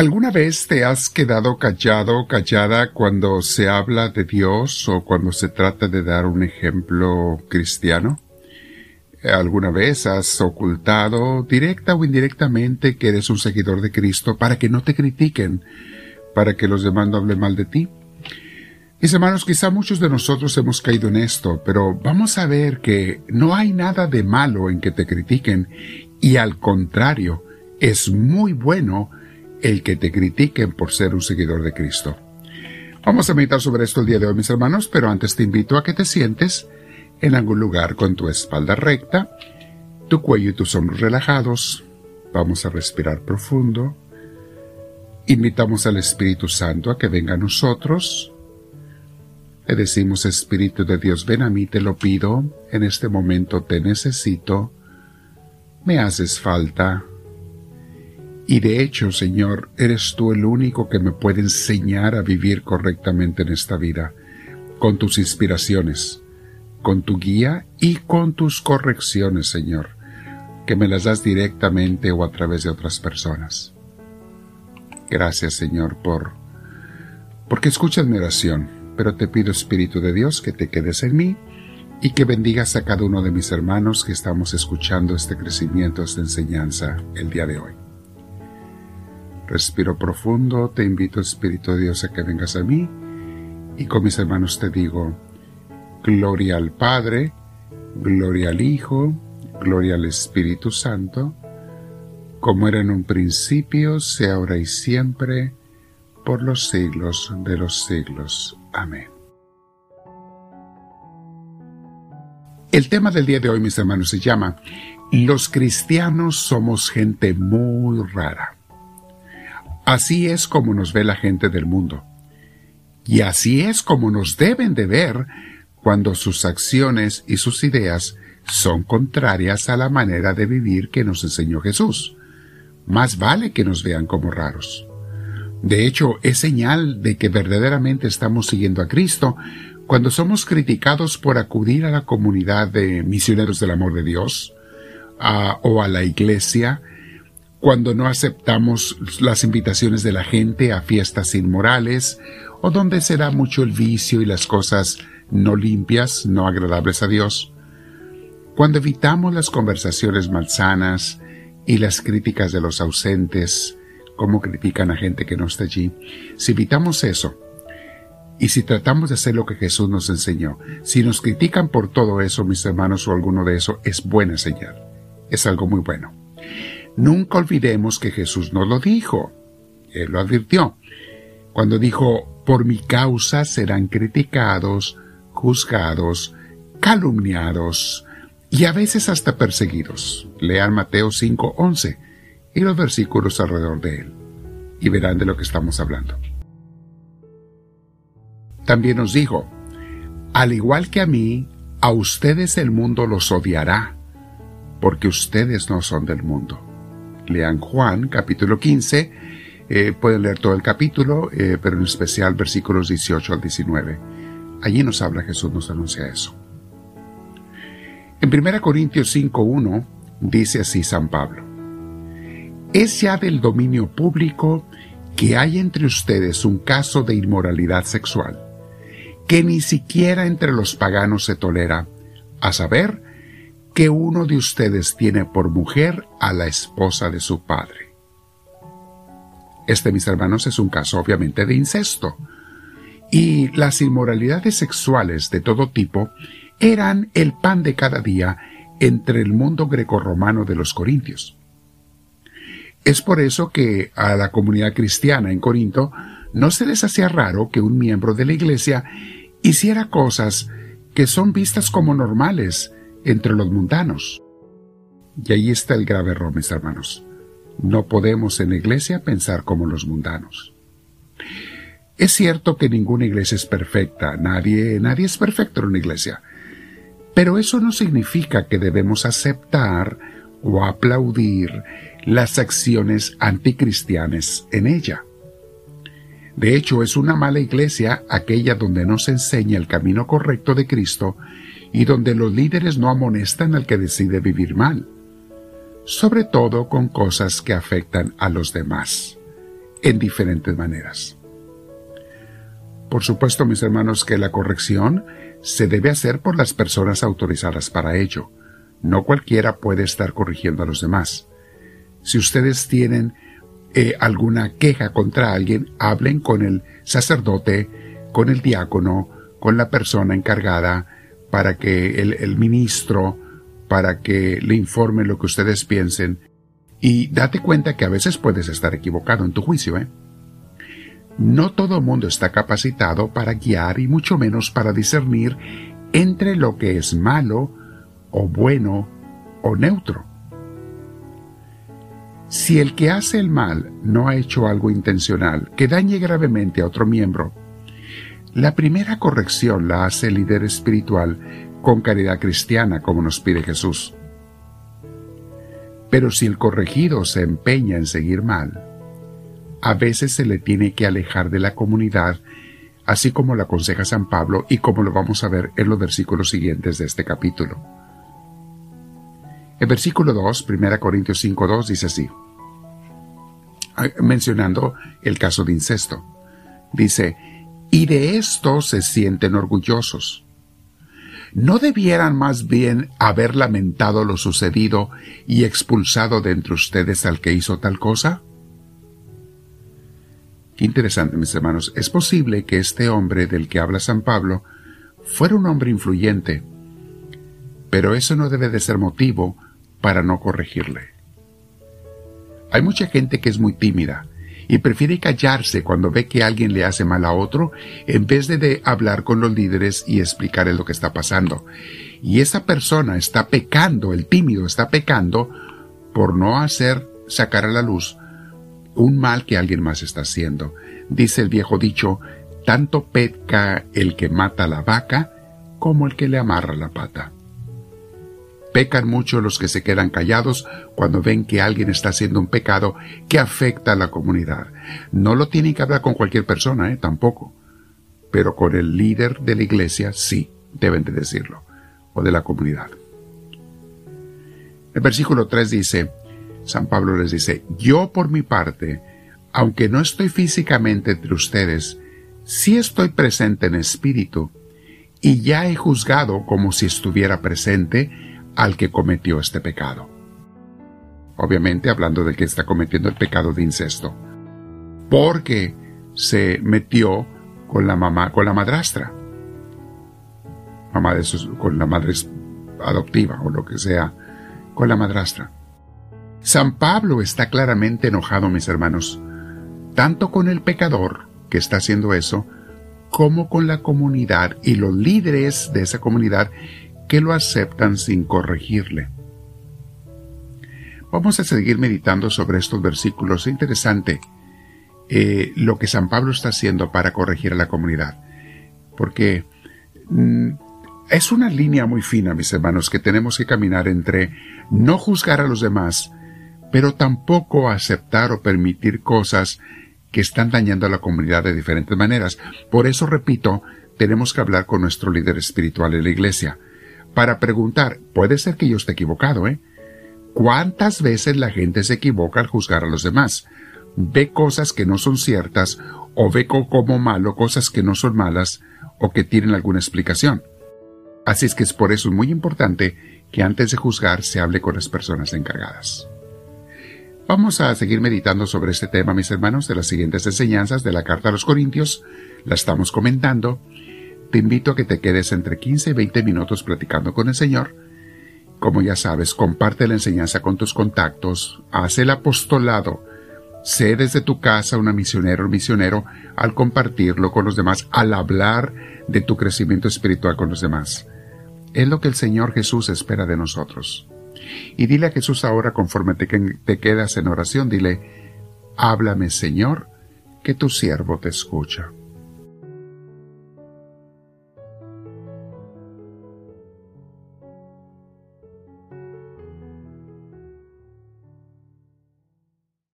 ¿Alguna vez te has quedado callado o callada cuando se habla de Dios o cuando se trata de dar un ejemplo cristiano? ¿Alguna vez has ocultado, directa o indirectamente, que eres un seguidor de Cristo para que no te critiquen, para que los demás no hablen mal de ti? Mis hermanos, quizá muchos de nosotros hemos caído en esto, pero vamos a ver que no hay nada de malo en que te critiquen y al contrario, es muy bueno el que te critiquen por ser un seguidor de Cristo. Vamos a meditar sobre esto el día de hoy, mis hermanos, pero antes te invito a que te sientes en algún lugar con tu espalda recta, tu cuello y tus hombros relajados. Vamos a respirar profundo. Invitamos al Espíritu Santo a que venga a nosotros. Le decimos, Espíritu de Dios, ven a mí, te lo pido, en este momento te necesito, me haces falta, y de hecho, Señor, eres tú el único que me puede enseñar a vivir correctamente en esta vida, con tus inspiraciones, con tu guía y con tus correcciones, Señor, que me las das directamente o a través de otras personas. Gracias, Señor, por porque escuchas mi oración, pero te pido, Espíritu de Dios, que te quedes en mí y que bendigas a cada uno de mis hermanos que estamos escuchando este crecimiento, esta enseñanza el día de hoy. Respiro profundo, te invito Espíritu de Dios a que vengas a mí y con mis hermanos te digo, gloria al Padre, gloria al Hijo, gloria al Espíritu Santo, como era en un principio, sea ahora y siempre, por los siglos de los siglos. Amén. El tema del día de hoy, mis hermanos, se llama Los cristianos somos gente muy rara. Así es como nos ve la gente del mundo. Y así es como nos deben de ver cuando sus acciones y sus ideas son contrarias a la manera de vivir que nos enseñó Jesús. Más vale que nos vean como raros. De hecho, es señal de que verdaderamente estamos siguiendo a Cristo cuando somos criticados por acudir a la comunidad de misioneros del amor de Dios, o a la iglesia, cuando no aceptamos las invitaciones de la gente a fiestas inmorales, o donde se da mucho el vicio y las cosas no limpias, no agradables a Dios, cuando evitamos las conversaciones malsanas y las críticas de los ausentes, como critican a gente que no está allí, si evitamos eso, y si tratamos de hacer lo que Jesús nos enseñó, si nos critican por todo eso, mis hermanos, o alguno de eso, es buena señal. Es algo muy bueno. Nunca olvidemos que Jesús nos lo dijo. Él lo advirtió. Cuando dijo, por mi causa serán criticados, juzgados, calumniados y a veces hasta perseguidos. Lean Mateo 5:11 y los versículos alrededor de él y verán de lo que estamos hablando. También nos dijo, al igual que a mí, a ustedes el mundo los odiará, porque ustedes no son del mundo lean Juan capítulo 15, eh, pueden leer todo el capítulo, eh, pero en especial versículos 18 al 19. Allí nos habla Jesús, nos anuncia eso. En 1 Corintios 5.1 dice así San Pablo, es ya del dominio público que hay entre ustedes un caso de inmoralidad sexual, que ni siquiera entre los paganos se tolera, a saber, que uno de ustedes tiene por mujer a la esposa de su padre. Este, mis hermanos, es un caso obviamente de incesto. Y las inmoralidades sexuales de todo tipo eran el pan de cada día entre el mundo grecorromano de los corintios. Es por eso que a la comunidad cristiana en Corinto no se les hacía raro que un miembro de la iglesia hiciera cosas que son vistas como normales entre los mundanos. Y ahí está el grave error, mis hermanos. No podemos en la iglesia pensar como los mundanos. Es cierto que ninguna iglesia es perfecta, nadie, nadie es perfecto en una iglesia. Pero eso no significa que debemos aceptar o aplaudir las acciones anticristianas en ella. De hecho, es una mala iglesia aquella donde no se enseña el camino correcto de Cristo y donde los líderes no amonestan al que decide vivir mal, sobre todo con cosas que afectan a los demás. en diferentes maneras. Por supuesto, mis hermanos, que la corrección se debe hacer por las personas autorizadas para ello. No cualquiera puede estar corrigiendo a los demás. Si ustedes tienen eh, alguna queja contra alguien, hablen con el sacerdote, con el diácono, con la persona encargada, para que el, ministro, para que le informe lo que ustedes piensen. Y date cuenta que a veces puedes estar equivocado en tu juicio, ¿eh? No todo el mundo está capacitado para guiar y mucho menos para discernir entre lo que es malo o bueno o neutro. Si el que hace el mal no ha hecho algo intencional que dañe gravemente a otro miembro, la primera corrección la hace el líder espiritual con caridad cristiana como nos pide Jesús. Pero si el corregido se empeña en seguir mal, a veces se le tiene que alejar de la comunidad, así como lo aconseja San Pablo y como lo vamos a ver en los versículos siguientes de este capítulo. El versículo 2, 1 Corintios 5.2 dice así, mencionando el caso de incesto. Dice, y de esto se sienten orgullosos. ¿No debieran más bien haber lamentado lo sucedido y expulsado de entre ustedes al que hizo tal cosa? interesante, mis hermanos. Es posible que este hombre del que habla San Pablo fuera un hombre influyente, pero eso no debe de ser motivo para no corregirle. Hay mucha gente que es muy tímida y prefiere callarse cuando ve que alguien le hace mal a otro en vez de, hablar con los líderes y explicarles lo que está pasando. Y esa persona está pecando, el tímido está pecando por no hacer sacar a la luz un mal que alguien más está haciendo. Dice el viejo dicho, tanto peca el que mata la vaca como el que le amarra la pata. Pecan mucho los que se quedan callados cuando ven que alguien está haciendo un pecado que afecta a la comunidad. No lo tienen que hablar con cualquier persona, ¿eh? tampoco. Pero con el líder de la iglesia sí deben de decirlo, o de la comunidad. El versículo 3 dice, San Pablo les dice, yo por mi parte, aunque no estoy físicamente entre ustedes, sí estoy presente en espíritu, y ya he juzgado como si estuviera presente al que cometió este pecado. Obviamente hablando del que está cometiendo el pecado de incesto. Porque se metió con la mamá, con la madrastra. Mamá de sus, con la madre adoptiva o lo que sea, con la madrastra. San Pablo está claramente enojado, mis hermanos, tanto con el pecador que está haciendo eso, como con la comunidad y los líderes de esa comunidad que lo aceptan sin corregirle. Vamos a seguir meditando sobre estos versículos. Es interesante eh, lo que San Pablo está haciendo para corregir a la comunidad. Porque mm, es una línea muy fina, mis hermanos, que tenemos que caminar entre no juzgar a los demás, pero tampoco aceptar o permitir cosas que están dañando a la comunidad de diferentes maneras. Por eso, repito, tenemos que hablar con nuestro líder espiritual en la iglesia, para preguntar, puede ser que yo esté equivocado, ¿eh? ¿Cuántas veces la gente se equivoca al juzgar a los demás? Ve cosas que no son ciertas o ve como malo cosas que no son malas o que tienen alguna explicación. Así es que es por eso muy importante que antes de juzgar se hable con las personas encargadas. Vamos a seguir meditando sobre este tema, mis hermanos, de las siguientes enseñanzas de la carta a los Corintios. La estamos comentando. Te invito a que te quedes entre 15 y 20 minutos platicando con el Señor. Como ya sabes, comparte la enseñanza con tus contactos, haz el apostolado, sé desde tu casa una misionera o misionero al compartirlo con los demás, al hablar de tu crecimiento espiritual con los demás. Es lo que el Señor Jesús espera de nosotros. Y dile a Jesús ahora, conforme te, te quedas en oración, dile, háblame Señor, que tu siervo te escucha.